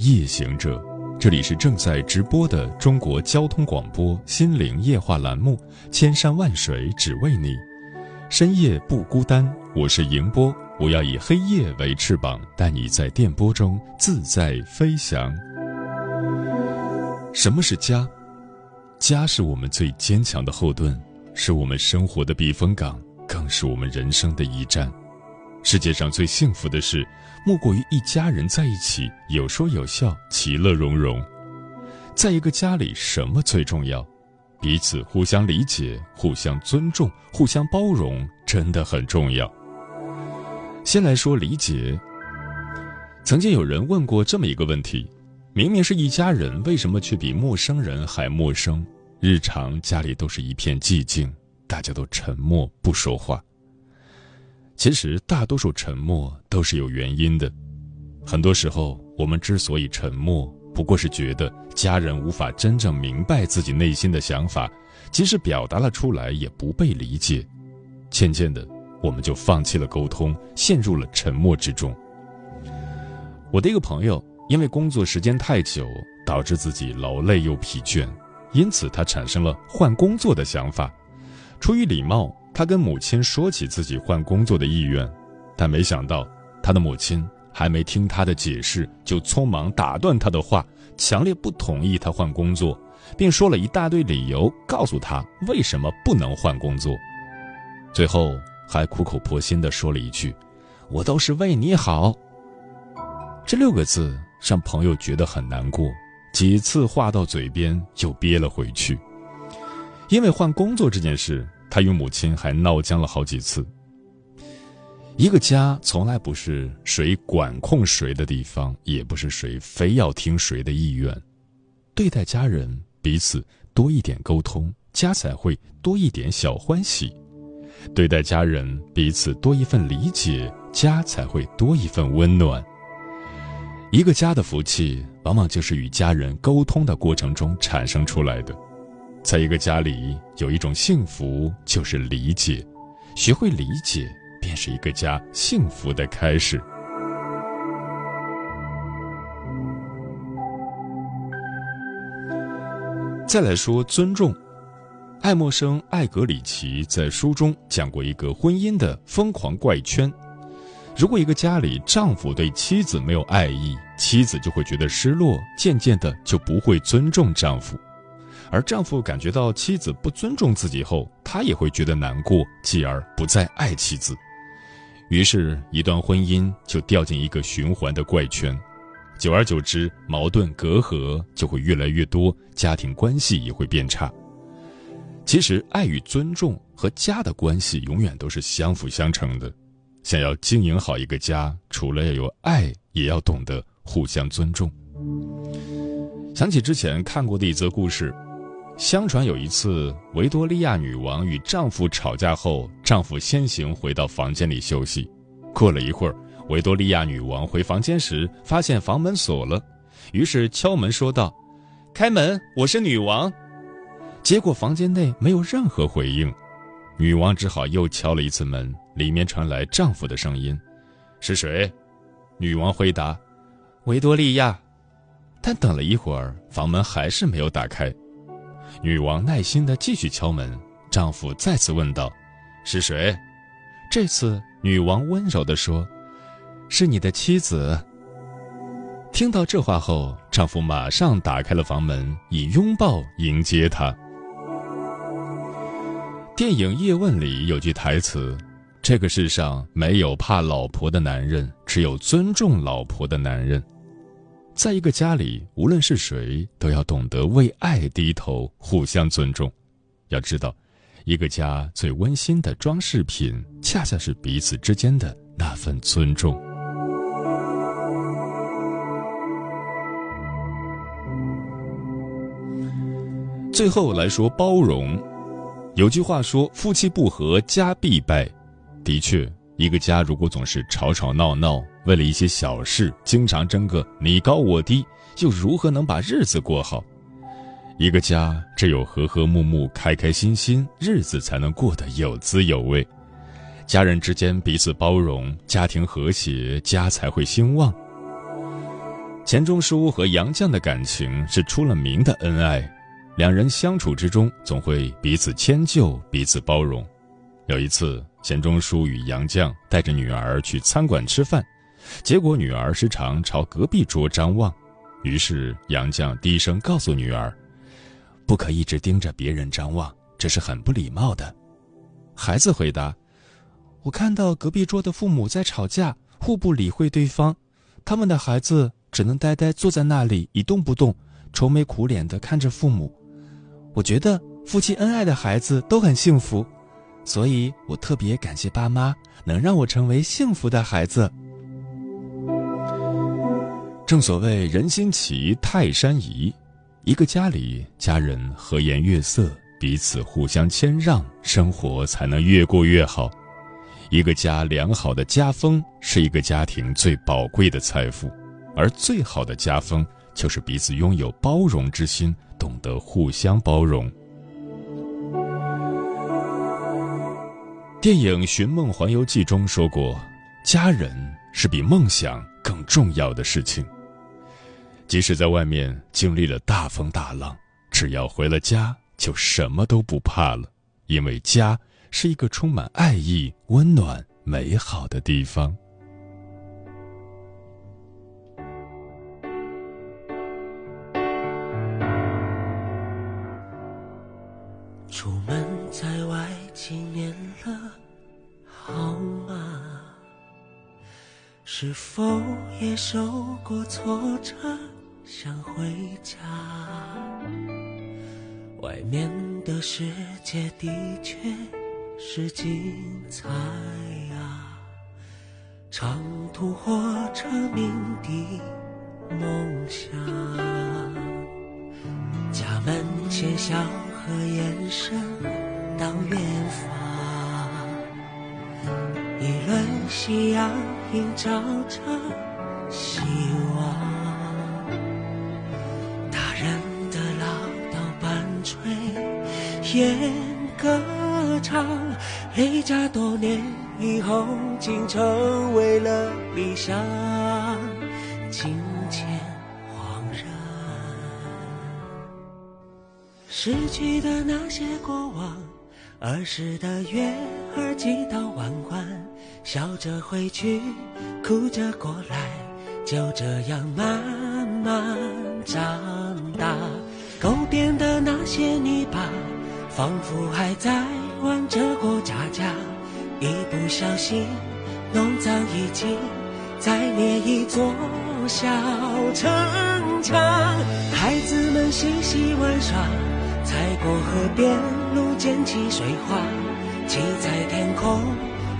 夜行者，这里是正在直播的中国交通广播心灵夜话栏目《千山万水只为你》，深夜不孤单，我是迎波，我要以黑夜为翅膀，带你在电波中自在飞翔。什么是家？家是我们最坚强的后盾，是我们生活的避风港，更是我们人生的一站。世界上最幸福的事。莫过于一家人在一起，有说有笑，其乐融融。在一个家里，什么最重要？彼此互相理解、互相尊重、互相包容，真的很重要。先来说理解。曾经有人问过这么一个问题：明明是一家人，为什么却比陌生人还陌生？日常家里都是一片寂静，大家都沉默不说话。其实，大多数沉默都是有原因的。很多时候，我们之所以沉默，不过是觉得家人无法真正明白自己内心的想法，即使表达了出来，也不被理解。渐渐的，我们就放弃了沟通，陷入了沉默之中。我的一个朋友，因为工作时间太久，导致自己劳累又疲倦，因此他产生了换工作的想法。出于礼貌。他跟母亲说起自己换工作的意愿，但没想到他的母亲还没听他的解释，就匆忙打断他的话，强烈不同意他换工作，并说了一大堆理由，告诉他为什么不能换工作。最后还苦口婆心地说了一句：“我都是为你好。”这六个字让朋友觉得很难过，几次话到嘴边就憋了回去，因为换工作这件事。他与母亲还闹僵了好几次。一个家从来不是谁管控谁的地方，也不是谁非要听谁的意愿。对待家人，彼此多一点沟通，家才会多一点小欢喜；对待家人，彼此多一份理解，家才会多一份温暖。一个家的福气，往往就是与家人沟通的过程中产生出来的。在一个家里，有一种幸福，就是理解。学会理解，便是一个家幸福的开始。再来说尊重，爱默生·艾格里奇在书中讲过一个婚姻的疯狂怪圈：如果一个家里丈夫对妻子没有爱意，妻子就会觉得失落，渐渐的就不会尊重丈夫。而丈夫感觉到妻子不尊重自己后，他也会觉得难过，继而不再爱妻子。于是，一段婚姻就掉进一个循环的怪圈，久而久之，矛盾隔阂就会越来越多，家庭关系也会变差。其实，爱与尊重和家的关系永远都是相辅相成的。想要经营好一个家，除了要有爱，也要懂得互相尊重。想起之前看过的一则故事。相传有一次，维多利亚女王与丈夫吵架后，丈夫先行回到房间里休息。过了一会儿，维多利亚女王回房间时，发现房门锁了，于是敲门说道：“开门，我是女王。”结果房间内没有任何回应，女王只好又敲了一次门，里面传来丈夫的声音：“是谁？”女王回答：“维多利亚。”但等了一会儿，房门还是没有打开。女王耐心地继续敲门，丈夫再次问道：“是谁？”这次女王温柔地说：“是你的妻子。”听到这话后，丈夫马上打开了房门，以拥抱迎接她。电影《叶问》里有句台词：“这个世上没有怕老婆的男人，只有尊重老婆的男人。”在一个家里，无论是谁，都要懂得为爱低头，互相尊重。要知道，一个家最温馨的装饰品，恰恰是彼此之间的那份尊重。最后来说包容，有句话说：“夫妻不和，家必败。”的确，一个家如果总是吵吵闹闹，为了一些小事经常争个你高我低，又如何能把日子过好？一个家只有和和睦睦、开开心心，日子才能过得有滋有味。家人之间彼此包容，家庭和谐，家才会兴旺。钱钟书和杨绛的感情是出了名的恩爱。两人相处之中，总会彼此迁就、彼此包容。有一次，钱钟书与杨绛带着女儿去餐馆吃饭，结果女儿时常朝隔壁桌张望，于是杨绛低声告诉女儿：“不可一直盯着别人张望，这是很不礼貌的。”孩子回答：“我看到隔壁桌的父母在吵架，互不理会对方，他们的孩子只能呆呆坐在那里一动不动，愁眉苦脸地看着父母。”我觉得夫妻恩爱的孩子都很幸福，所以我特别感谢爸妈能让我成为幸福的孩子。正所谓人心齐，泰山移，一个家里家人和颜悦色，彼此互相谦让，生活才能越过越好。一个家良好的家风是一个家庭最宝贵的财富，而最好的家风就是彼此拥有包容之心。懂得互相包容。电影《寻梦环游记》中说过：“家人是比梦想更重要的事情。即使在外面经历了大风大浪，只要回了家，就什么都不怕了，因为家是一个充满爱意、温暖、美好的地方。”是否也受过挫折，想回家？外面的世界的确是精彩啊，长途火车鸣笛梦想，家门前小。和眼神到远方，夕阳映照着希望。大人的唠叨伴炊烟歌唱，离家多年以后，竟成为了理想。今天。逝去的那些过往，儿时的月儿几道弯弯，笑着回去，哭着过来，就这样慢慢长大。沟边的那些泥巴，仿佛还在玩着过家家，一不小心弄脏已经再捏一座小城墙。孩子们嬉戏玩耍。踩过河边，路溅起水花，骑在天空，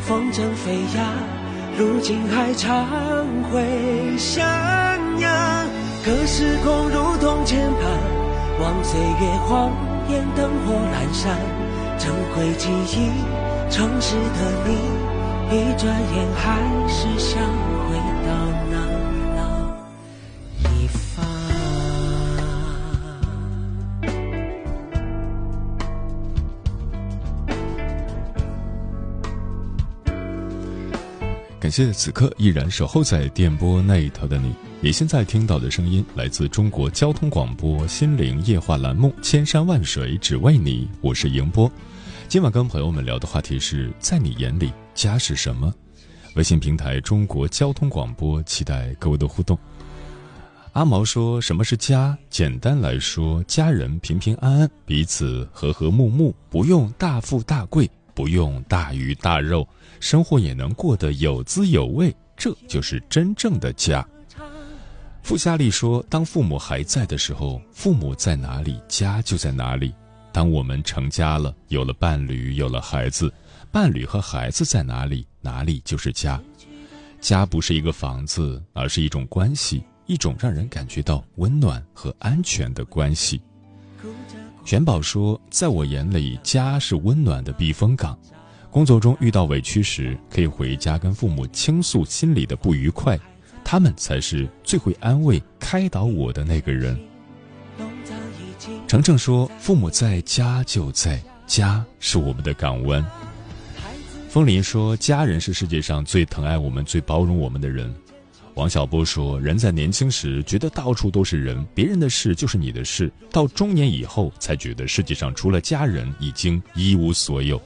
风筝飞呀，如今还常会想呀。可时空如同键盘，望岁月晃眼，灯火阑珊，珍贵记忆，城市的你，一转眼还是想谢此刻依然守候在电波那一头的你。你现在听到的声音来自中国交通广播心灵夜话栏目《千山万水只为你》，我是迎波。今晚跟朋友们聊的话题是在你眼里家是什么？微信平台中国交通广播，期待各位的互动。阿毛说：“什么是家？简单来说，家人平平安安，彼此和和睦睦，不用大富大贵，不用大鱼大肉。”生活也能过得有滋有味，这就是真正的家。傅夏利说：“当父母还在的时候，父母在哪里，家就在哪里。当我们成家了，有了伴侣，有了孩子，伴侣和孩子在哪里，哪里就是家。家不是一个房子，而是一种关系，一种让人感觉到温暖和安全的关系。玄宝说：“在我眼里，家是温暖的避风港。工作中遇到委屈时，可以回家跟父母倾诉心里的不愉快，他们才是最会安慰、开导我的那个人。”程程说：“父母在家就在家，是我们的港湾。”风林说：“家人是世界上最疼爱我们、最包容我们的人。”王小波说：“人在年轻时觉得到处都是人，别人的事就是你的事；到中年以后，才觉得世界上除了家人，已经一无所有。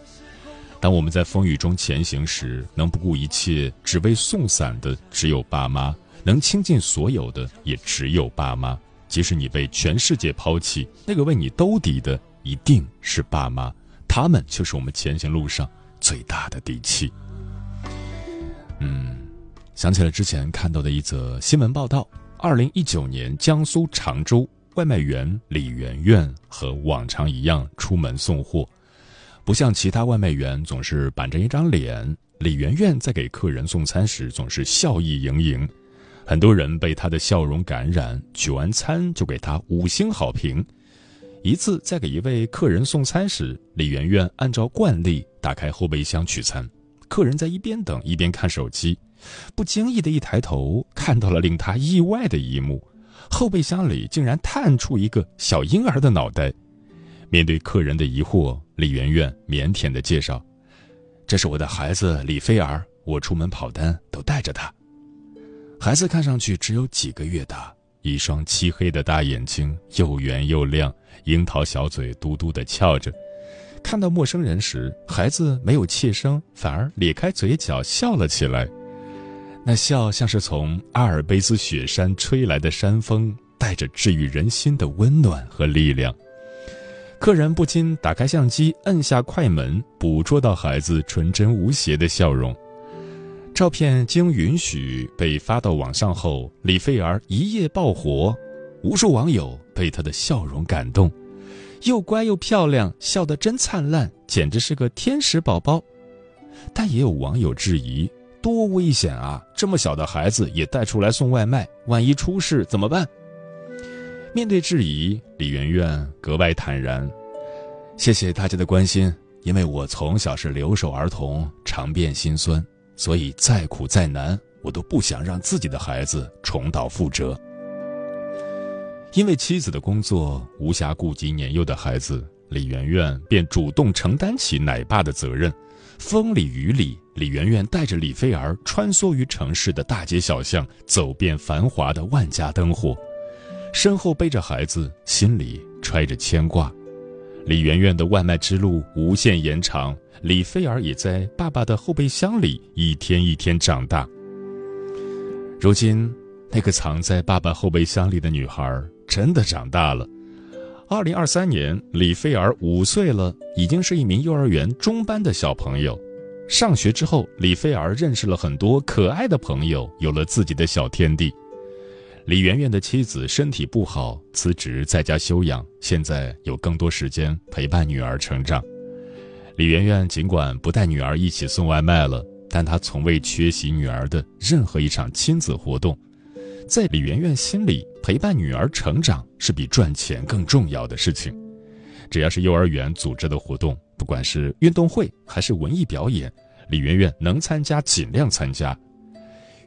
当我们在风雨中前行时，能不顾一切只为送伞的只有爸妈，能倾尽所有的也只有爸妈。即使你被全世界抛弃，那个为你兜底的一定是爸妈，他们就是我们前行路上最大的底气。”嗯。想起了之前看到的一则新闻报道：，二零一九年江苏常州外卖员李媛媛和往常一样出门送货，不像其他外卖员总是板着一张脸，李媛媛在给客人送餐时总是笑意盈盈，很多人被她的笑容感染，取完餐就给她五星好评。一次在给一位客人送餐时，李媛媛按照惯例打开后备箱取餐，客人在一边等一边看手机。不经意的一抬头，看到了令他意外的一幕：后备箱里竟然探出一个小婴儿的脑袋。面对客人的疑惑，李媛媛腼腆的介绍：“这是我的孩子李菲儿，我出门跑单都带着他。”孩子看上去只有几个月大，一双漆黑的大眼睛又圆又亮，樱桃小嘴嘟嘟的翘着。看到陌生人时，孩子没有怯声，反而咧开嘴角笑了起来。那笑像是从阿尔卑斯雪山吹来的山风，带着治愈人心的温暖和力量。客人不禁打开相机，摁下快门，捕捉到孩子纯真无邪的笑容。照片经允许被发到网上后，李菲儿一夜爆火，无数网友被她的笑容感动，又乖又漂亮，笑得真灿烂，简直是个天使宝宝。但也有网友质疑。多危险啊！这么小的孩子也带出来送外卖，万一出事怎么办？面对质疑，李媛媛格外坦然。谢谢大家的关心，因为我从小是留守儿童，尝遍辛酸，所以再苦再难，我都不想让自己的孩子重蹈覆辙。因为妻子的工作无暇顾及年幼的孩子，李媛媛便主动承担起奶爸的责任。风里雨里，李媛媛带着李菲儿穿梭于城市的大街小巷，走遍繁华的万家灯火，身后背着孩子，心里揣着牵挂。李媛媛的外卖之路无限延长，李菲儿也在爸爸的后备箱里一天一天长大。如今，那个藏在爸爸后备箱里的女孩真的长大了。二零二三年，李菲儿五岁了，已经是一名幼儿园中班的小朋友。上学之后，李菲儿认识了很多可爱的朋友，有了自己的小天地。李媛媛的妻子身体不好，辞职在家休养，现在有更多时间陪伴女儿成长。李媛媛尽管不带女儿一起送外卖了，但她从未缺席女儿的任何一场亲子活动。在李媛媛心里，陪伴女儿成长是比赚钱更重要的事情。只要是幼儿园组织的活动，不管是运动会还是文艺表演，李媛媛能参加尽量参加。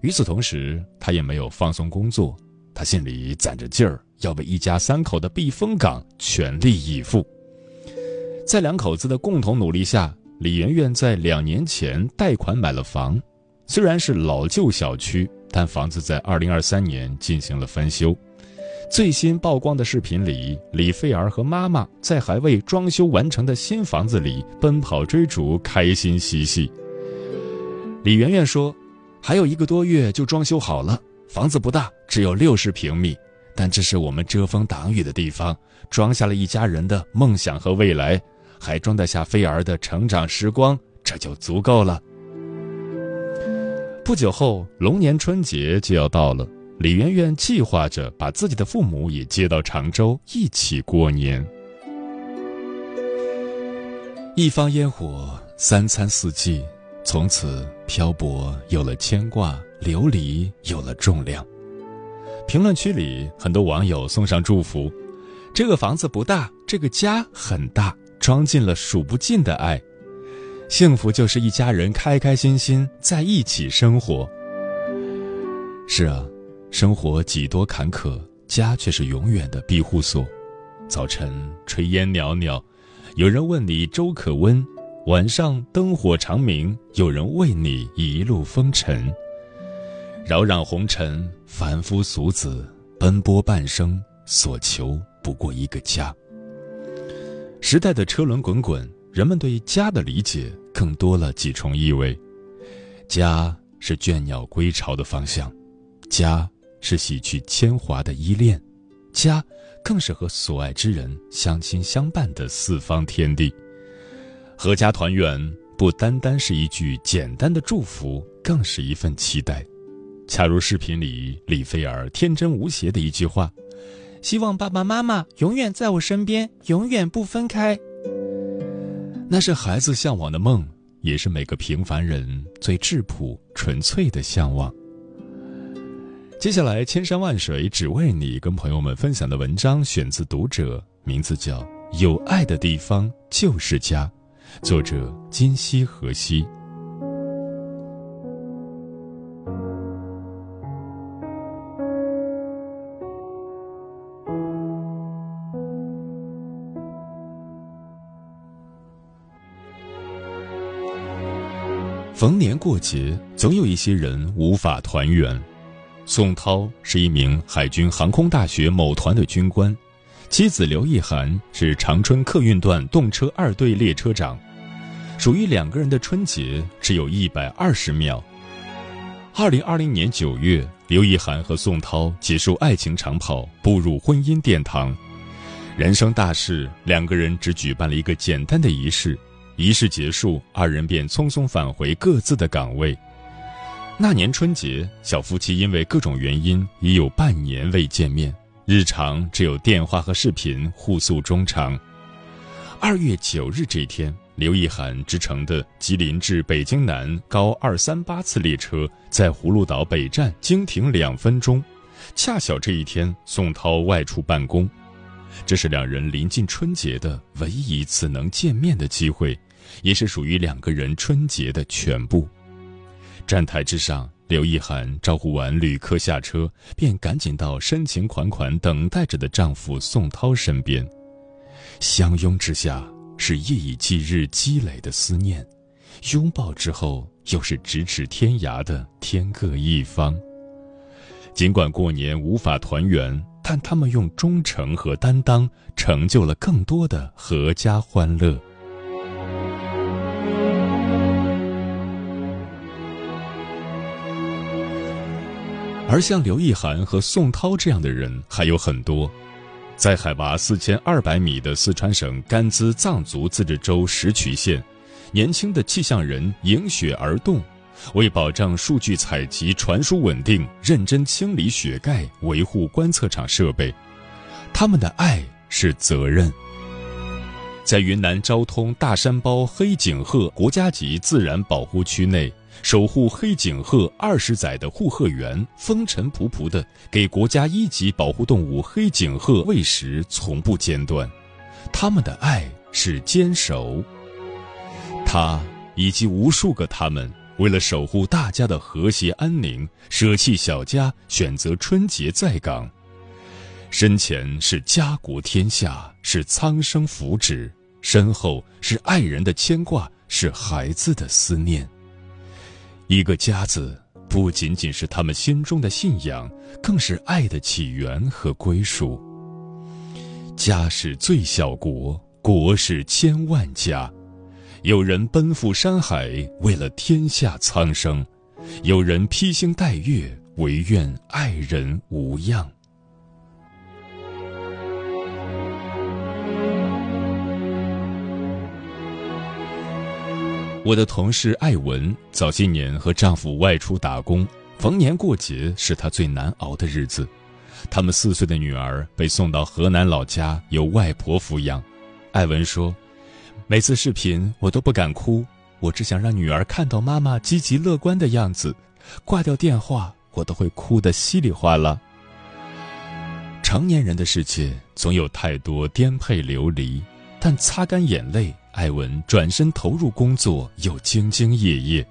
与此同时，她也没有放松工作，他心里攒着劲儿，要为一家三口的避风港全力以赴。在两口子的共同努力下，李媛媛在两年前贷款买了房，虽然是老旧小区。但房子在二零二三年进行了翻修。最新曝光的视频里，李菲儿和妈妈在还未装修完成的新房子里奔跑追逐，开心嬉戏。李媛媛说：“还有一个多月就装修好了，房子不大，只有六十平米，但这是我们遮风挡雨的地方，装下了一家人的梦想和未来，还装得下菲儿的成长时光，这就足够了。”不久后，龙年春节就要到了。李媛媛计划着把自己的父母也接到常州，一起过年。一方烟火，三餐四季，从此漂泊有了牵挂，琉璃有了重量。评论区里很多网友送上祝福：这个房子不大，这个家很大，装进了数不尽的爱。幸福就是一家人开开心心在一起生活。是啊，生活几多坎坷，家却是永远的庇护所。早晨炊烟袅袅，有人问你粥可温；晚上灯火长明，有人为你一路风尘。扰攘红尘，凡夫俗子奔波半生，所求不过一个家。时代的车轮滚滚。人们对家的理解更多了几重意味，家是倦鸟归巢的方向，家是洗去铅华的依恋，家更是和所爱之人相亲相伴的四方天地。阖家团圆不单单是一句简单的祝福，更是一份期待。恰如视频里李菲儿天真无邪的一句话：“希望爸爸妈妈永远在我身边，永远不分开。”那是孩子向往的梦，也是每个平凡人最质朴、纯粹的向往。接下来，千山万水只为你，跟朋友们分享的文章选自《读者》，名字叫《有爱的地方就是家》，作者金溪河西。逢年过节，总有一些人无法团圆。宋涛是一名海军航空大学某团的军官，妻子刘意涵是长春客运段动车二队列车长，属于两个人的春节只有一百二十秒。二零二零年九月，刘意涵和宋涛结束爱情长跑，步入婚姻殿堂。人生大事，两个人只举办了一个简单的仪式。仪式结束，二人便匆匆返回各自的岗位。那年春节，小夫妻因为各种原因已有半年未见面，日常只有电话和视频互诉衷肠。二月九日这一天，刘意涵之乘的吉林至北京南高二三八次列车在葫芦岛北站经停两分钟，恰巧这一天宋涛外出办公，这是两人临近春节的唯一一次能见面的机会。也是属于两个人春节的全部。站台之上，刘意涵招呼完旅客下车，便赶紧到深情款款等待着的丈夫宋涛身边。相拥之下是夜以继日积累的思念，拥抱之后又是咫尺天涯的天各一方。尽管过年无法团圆，但他们用忠诚和担当成就了更多的阖家欢乐。而像刘意涵和宋涛这样的人还有很多，在海拔四千二百米的四川省甘孜藏族自治州石渠县，年轻的气象人迎雪而动，为保障数据采集传输稳定，认真清理雪盖，维护观测场设备。他们的爱是责任。在云南昭通大山包黑颈鹤国家级自然保护区内。守护黑颈鹤二十载的护鹤员，风尘仆仆地给国家一级保护动物黑颈鹤喂食，从不间断。他们的爱是坚守。他以及无数个他们，为了守护大家的和谐安宁，舍弃小家，选择春节在岗。身前是家国天下，是苍生福祉；身后是爱人的牵挂，是孩子的思念。一个家字，不仅仅是他们心中的信仰，更是爱的起源和归属。家是最小国，国是千万家。有人奔赴山海，为了天下苍生；有人披星戴月，唯愿爱人无恙。我的同事艾文早些年和丈夫外出打工，逢年过节是她最难熬的日子。他们四岁的女儿被送到河南老家，由外婆抚养。艾文说：“每次视频我都不敢哭，我只想让女儿看到妈妈积极乐观的样子。挂掉电话，我都会哭得稀里哗啦。成年人的世界总有太多颠沛流离，但擦干眼泪，艾文转身投入工作，又兢兢业业。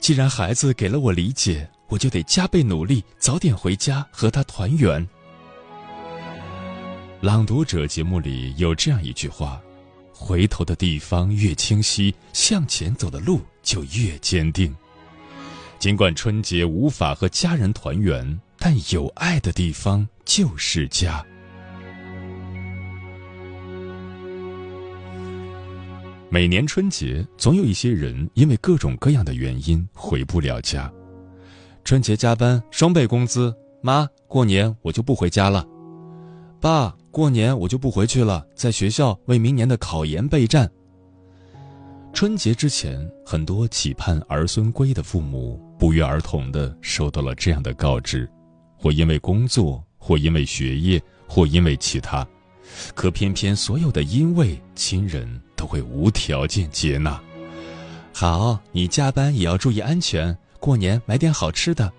既然孩子给了我理解，我就得加倍努力，早点回家和他团圆。朗读者节目里有这样一句话。回头的地方越清晰，向前走的路就越坚定。尽管春节无法和家人团圆，但有爱的地方就是家。每年春节，总有一些人因为各种各样的原因回不了家。春节加班，双倍工资；妈，过年我就不回家了；爸。过年我就不回去了，在学校为明年的考研备战。春节之前，很多期盼儿孙归的父母不约而同的收到了这样的告知，或因为工作，或因为学业，或因为其他，可偏偏所有的因为亲人都会无条件接纳。好，你加班也要注意安全，过年买点好吃的，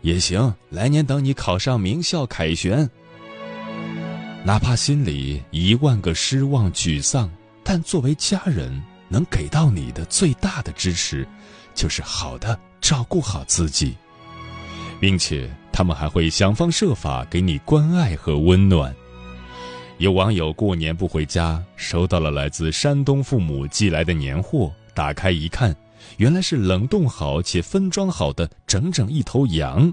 也行。来年等你考上名校凯旋。哪怕心里一万个失望、沮丧，但作为家人，能给到你的最大的支持，就是好的照顾好自己，并且他们还会想方设法给你关爱和温暖。有网友过年不回家，收到了来自山东父母寄来的年货，打开一看，原来是冷冻好且分装好的整整一头羊。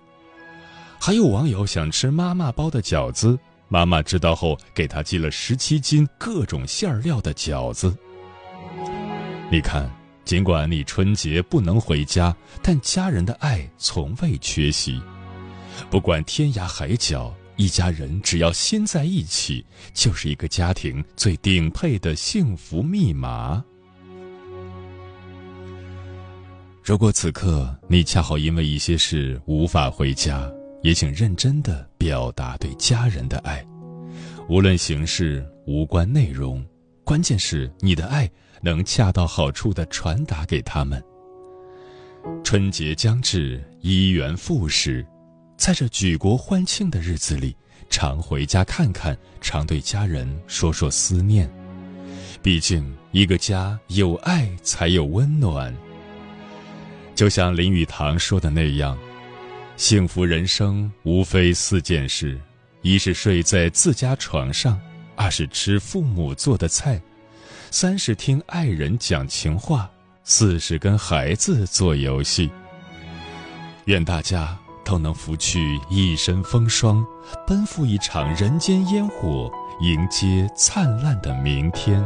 还有网友想吃妈妈包的饺子。妈妈知道后，给他寄了十七斤各种馅料的饺子。你看，尽管你春节不能回家，但家人的爱从未缺席。不管天涯海角，一家人只要心在一起，就是一个家庭最顶配的幸福密码。如果此刻你恰好因为一些事无法回家，也请认真的表达对家人的爱，无论形式无关内容，关键是你的爱能恰到好处的传达给他们。春节将至，一元复始，在这举国欢庆的日子里，常回家看看，常对家人说说思念。毕竟，一个家有爱才有温暖。就像林语堂说的那样。幸福人生无非四件事：一是睡在自家床上，二是吃父母做的菜，三是听爱人讲情话，四是跟孩子做游戏。愿大家都能拂去一身风霜，奔赴一场人间烟火，迎接灿烂的明天。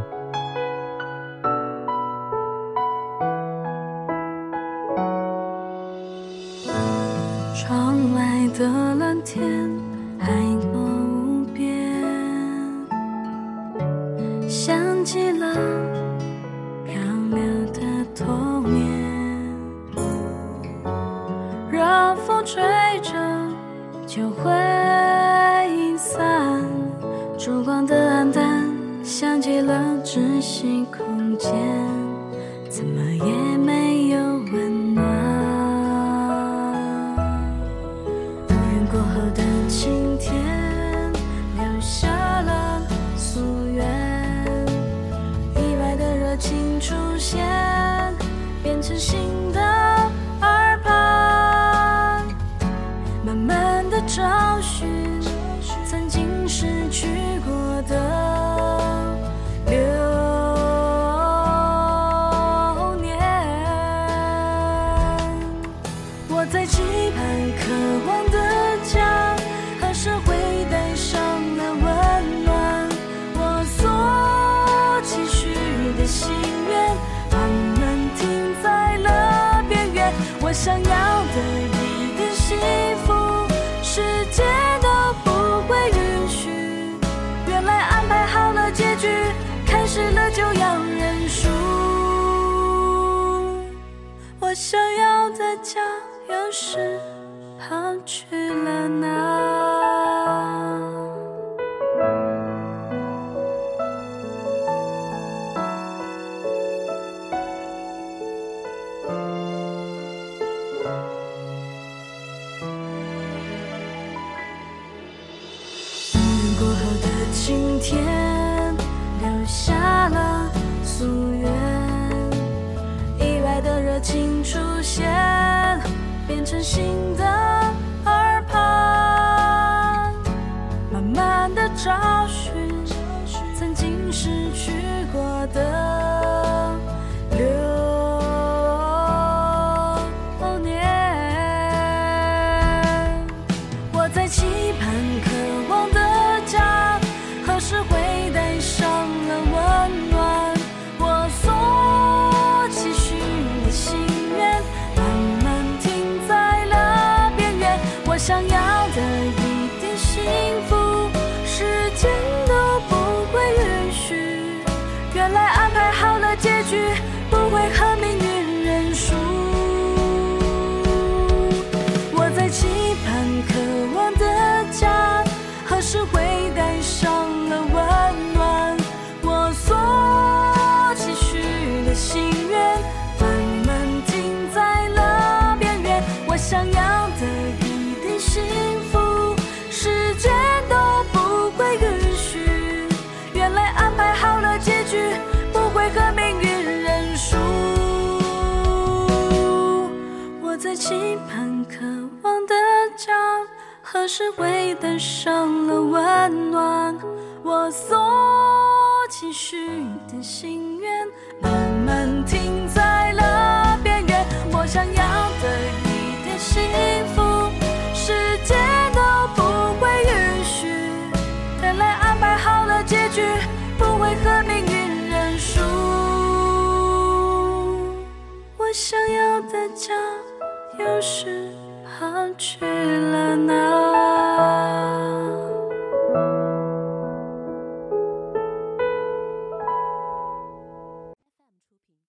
过后的晴是了就要认输我想要的家又是跑去了哪真心的期盼、渴望的家，何时会带上了温暖？我所期许的心愿，慢慢停在了边缘。我想要的一点幸福，世界都不会允许。原来安排好了结局，不会和命运认输。我想要的家。又是跑去了哪？